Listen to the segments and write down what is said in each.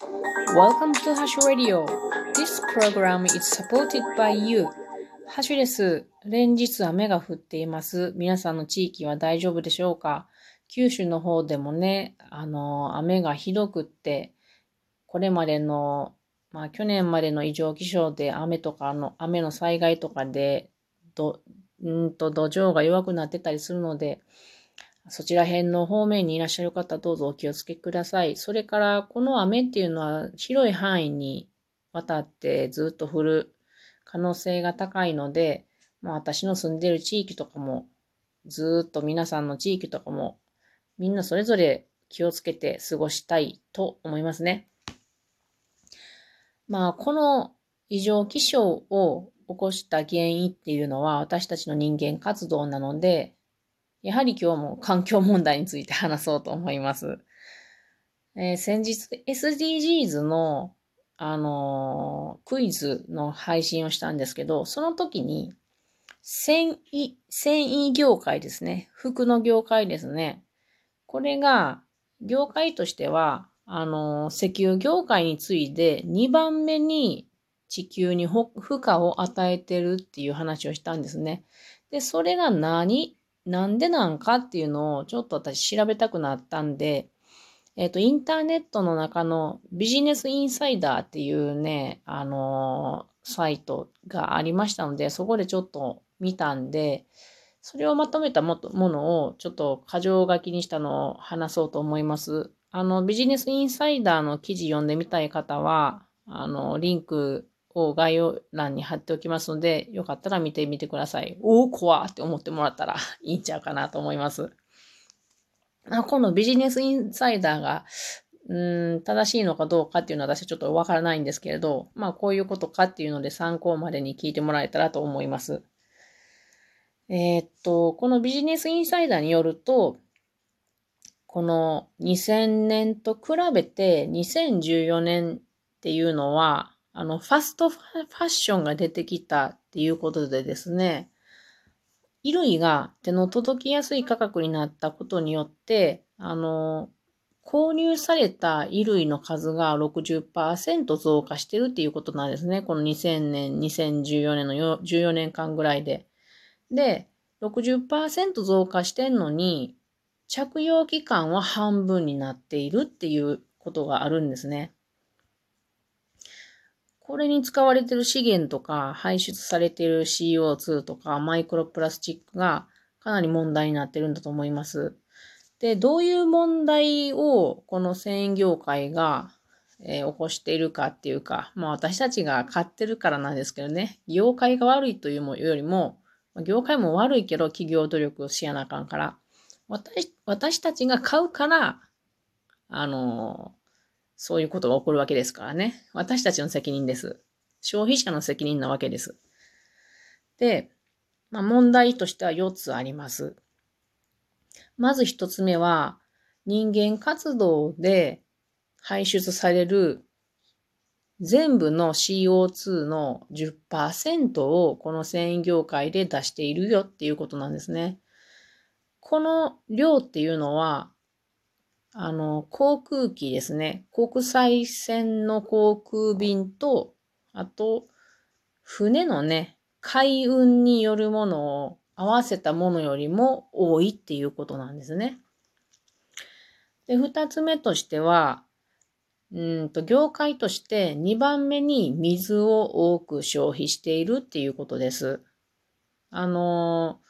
Welcome to Hash Radio. This program is supported by you. ハッシュです。連日雨が降っています。皆さんの地域は大丈夫でしょうか？九州の方でもね、あの、雨がひどくって、これまでの、まあ去年までの異常気象で雨とかの、雨の災害とかで、ど、んと土壌が弱くなってたりするので、そちら辺の方面にいらっしゃる方、どうぞお気をつけください。それから、この雨っていうのは広い範囲にわたってずっと降る可能性が高いので、まあ、私の住んでる地域とかも、ずっと皆さんの地域とかも、みんなそれぞれ気をつけて過ごしたいと思いますね。まあ、この異常気象を起こした原因っていうのは私たちの人間活動なので、やはり今日も環境問題について話そうと思います。えー、先日 SDGs の、あのー、クイズの配信をしたんですけど、その時に繊維、繊維業界ですね。服の業界ですね。これが、業界としては、あのー、石油業界に次いで2番目に地球に負荷を与えてるっていう話をしたんですね。で、それが何なんでなんかっていうのをちょっと私調べたくなったんで、えっ、ー、と、インターネットの中のビジネスインサイダーっていうね、あのー、サイトがありましたので、そこでちょっと見たんで、それをまとめたものをちょっと箇条書きにしたのを話そうと思います。あの、ビジネスインサイダーの記事読んでみたい方は、あの、リンクを概要欄に貼っておきますので、よかったら見てみてください。おお、怖って思ってもらったら いいんちゃうかなと思います。このビジネスインサイダーが、うん、正しいのかどうかっていうのは私はちょっとわからないんですけれど、まあこういうことかっていうので参考までに聞いてもらえたらと思います。えー、っと、このビジネスインサイダーによると、この2000年と比べて2014年っていうのは、あの、ファストファッションが出てきたっていうことでですね、衣類が手の届きやすい価格になったことによって、あの、購入された衣類の数が60%増加してるっていうことなんですね。この2000年、2014年の14年間ぐらいで。で、60%増加してんのに、着用期間は半分になっているっていうことがあるんですね。これに使われている資源とか、排出されている CO2 とか、マイクロプラスチックがかなり問題になってるんだと思います。で、どういう問題をこの繊維業界が、えー、起こしているかっていうか、まあ私たちが買ってるからなんですけどね、業界が悪いというよりも、業界も悪いけど企業努力をしやなあかんから、私私たちが買うから、あのそういうことが起こるわけですからね。私たちの責任です。消費者の責任なわけです。で、まあ、問題としては4つあります。まず1つ目は、人間活動で排出される全部の CO2 の10%をこの繊維業界で出しているよっていうことなんですね。この量っていうのはあの、航空機ですね。国際線の航空便と、あと、船のね、海運によるものを合わせたものよりも多いっていうことなんですね。で、二つ目としては、うんと、業界として2番目に水を多く消費しているっていうことです。あの、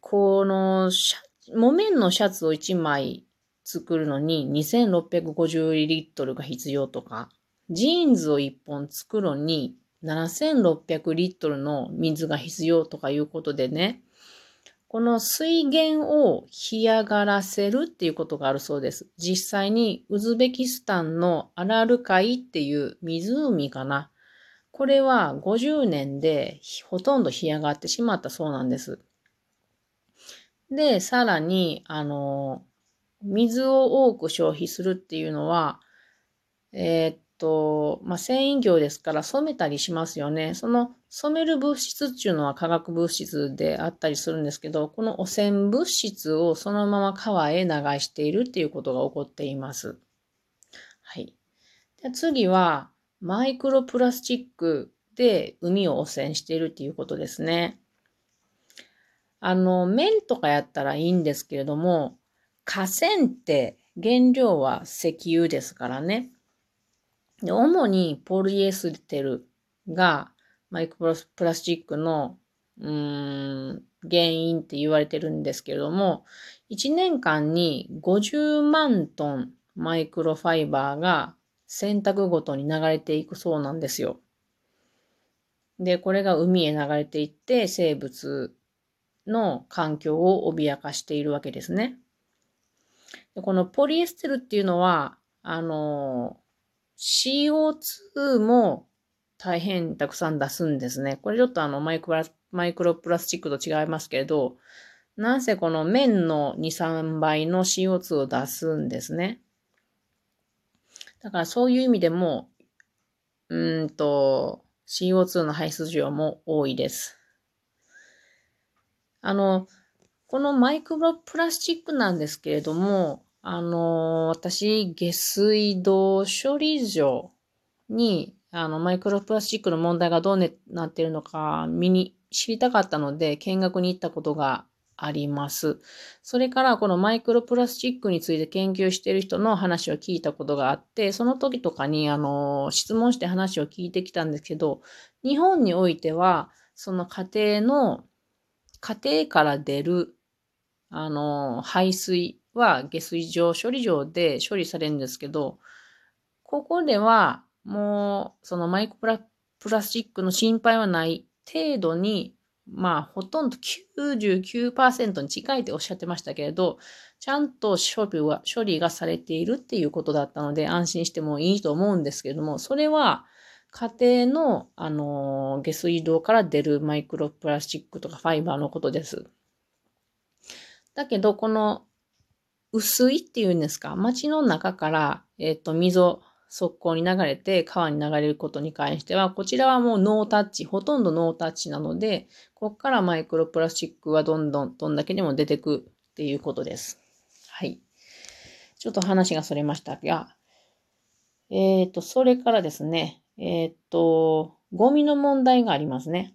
この車木綿のシャツを1枚作るのに2650リットルが必要とか、ジーンズを1本作るのに7600リットルの水が必要とかいうことでね、この水源を干上がらせるっていうことがあるそうです。実際にウズベキスタンのアラル海っていう湖かな。これは50年でほとんど干上がってしまったそうなんです。で、さらに、あの、水を多く消費するっていうのは、えー、っと、まあ、繊維業ですから染めたりしますよね。その染める物質っていうのは化学物質であったりするんですけど、この汚染物質をそのまま川へ流しているっていうことが起こっています。はい。で次は、マイクロプラスチックで海を汚染しているっていうことですね。あの、麺とかやったらいいんですけれども、河川って原料は石油ですからね。で主にポリエステルがマイクロプラスチックのうん原因って言われてるんですけれども、1年間に50万トンマイクロファイバーが洗濯ごとに流れていくそうなんですよ。で、これが海へ流れていって生物の環境を脅かしているわけですね。でこのポリエステルっていうのは、あの、CO2 も大変たくさん出すんですね。これちょっとあのマイクロマイクロプラスチックと違いますけれど、なんせこの綿の2、3倍の CO2 を出すんですね。だからそういう意味でも、うんと、CO2 の排出量も多いです。あの、このマイクロプラスチックなんですけれども、あの、私、下水道処理場に、あの、マイクロプラスチックの問題がどうなってるのか見に、知りたかったので、見学に行ったことがあります。それからこのマイクロプラスチックについて研究している人の話を聞いたことがあって、その時とかにあの質問して話を聞いてきたんですけど、日本においてはその家庭の家庭から出るあの排水は下水場処理場で処理されるんですけど、ここではもうそのマイクロプラスチックの心配はない程度にまあ、ほとんど99%に近いっておっしゃってましたけれど、ちゃんと処理は、処理がされているっていうことだったので、安心してもいいと思うんですけれども、それは、家庭の、あの、下水道から出るマイクロプラスチックとかファイバーのことです。だけど、この、薄いっていうんですか、街の中から、えっ、ー、と、溝、側溝に流れて川に流れることに関しては、こちらはもうノータッチ、ほとんどノータッチなので、ここからマイクロプラスチックはどんどん、どんだけでも出てくっていうことです。はい。ちょっと話がそれましたが、えっ、ー、と、それからですね、えっ、と、ゴミの問題がありますね。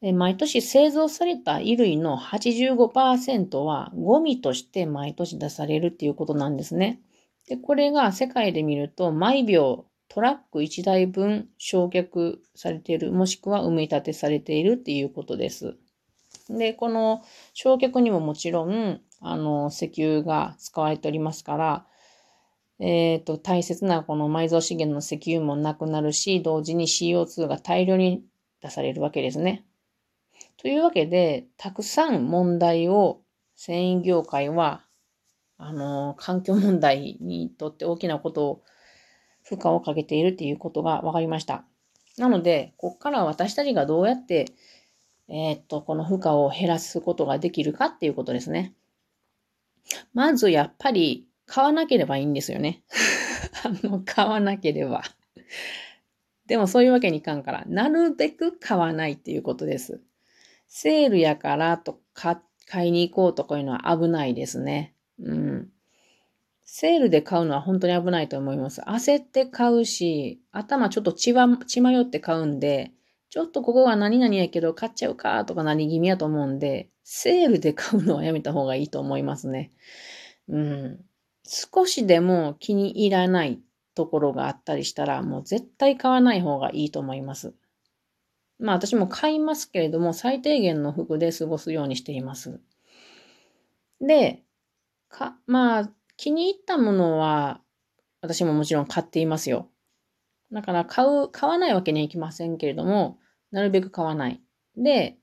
毎年製造された衣類の85%はゴミとして毎年出されるっていうことなんですね。で、これが世界で見ると、毎秒トラック1台分焼却されている、もしくは埋め立てされているっていうことです。で、この焼却にももちろん、あの、石油が使われておりますから、えっ、ー、と、大切なこの埋蔵資源の石油もなくなるし、同時に CO2 が大量に出されるわけですね。というわけで、たくさん問題を繊維業界はあの、環境問題にとって大きなことを、負荷をかけているっていうことが分かりました。なので、ここから私たちがどうやって、えー、っと、この負荷を減らすことができるかっていうことですね。まず、やっぱり、買わなければいいんですよね。あの、買わなければ。でもそういうわけにいかんから、なるべく買わないっていうことです。セールやからと買いに行こうとかいうのは危ないですね。うん。セールで買うのは本当に危ないと思います。焦って買うし、頭ちょっと血は、血迷って買うんで、ちょっとここは何々やけど買っちゃうかとか何気味やと思うんで、セールで買うのはやめた方がいいと思いますね。うん。少しでも気に入らないところがあったりしたら、もう絶対買わない方がいいと思います。まあ私も買いますけれども、最低限の服で過ごすようにしています。で、か、まあ、気に入ったものは、私ももちろん買っていますよ。だから買う、買わないわけにはいきませんけれども、なるべく買わない。で、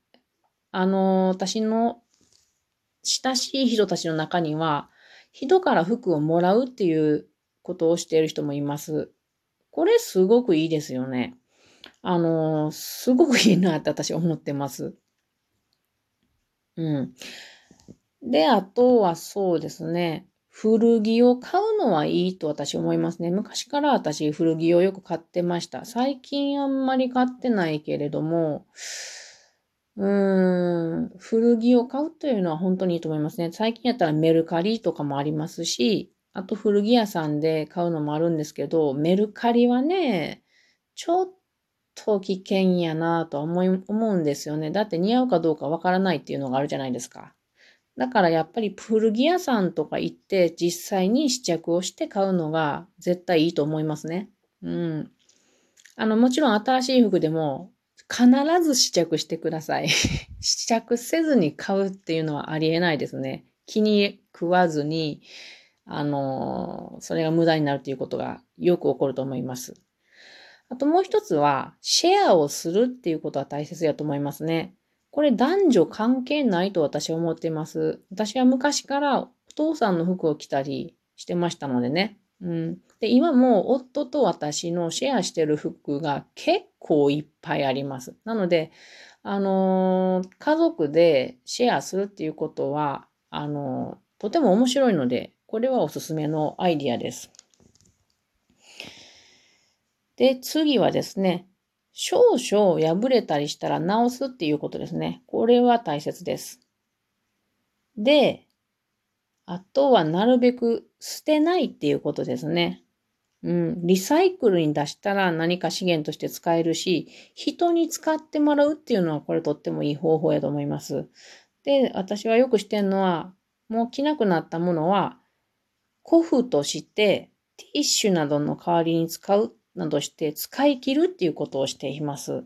あの、私の親しい人たちの中には、人から服をもらうっていうことをしている人もいます。これすごくいいですよね。あの、すごくいいなって私思ってます。うん。で、あとはそうですね。古着を買うのはいいと私思いますね。昔から私古着をよく買ってました。最近あんまり買ってないけれども、うん、古着を買うというのは本当にいいと思いますね。最近やったらメルカリとかもありますし、あと古着屋さんで買うのもあるんですけど、メルカリはね、ちょっと危険やなと思い、思うんですよね。だって似合うかどうかわからないっていうのがあるじゃないですか。だからやっぱり古着屋さんとか行って実際に試着をして買うのが絶対いいと思いますね。うん。あの、もちろん新しい服でも必ず試着してください。試着せずに買うっていうのはありえないですね。気に食わずに、あの、それが無駄になるということがよく起こると思います。あともう一つは、シェアをするっていうことは大切やと思いますね。これ男女関係ないと私は思っています。私は昔からお父さんの服を着たりしてましたのでね。うん。で、今も夫と私のシェアしてる服が結構いっぱいあります。なので、あのー、家族でシェアするっていうことは、あのー、とても面白いので、これはおすすめのアイディアです。で、次はですね、少々破れたりしたら直すっていうことですね。これは大切です。で、あとはなるべく捨てないっていうことですね。うん、リサイクルに出したら何か資源として使えるし、人に使ってもらうっていうのはこれとってもいい方法やと思います。で、私はよくしてんのは、もう着なくなったものは、古布としてティッシュなどの代わりに使うなどして使い切るっていうことをしています。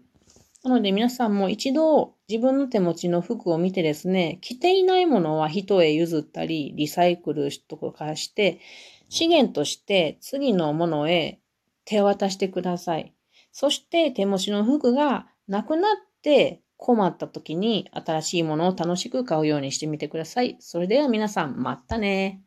なので皆さんも一度自分の手持ちの服を見てですね、着ていないものは人へ譲ったり、リサイクルとかして、資源として次のものへ手渡してください。そして手持ちの服がなくなって困った時に新しいものを楽しく買うようにしてみてください。それでは皆さん、またね。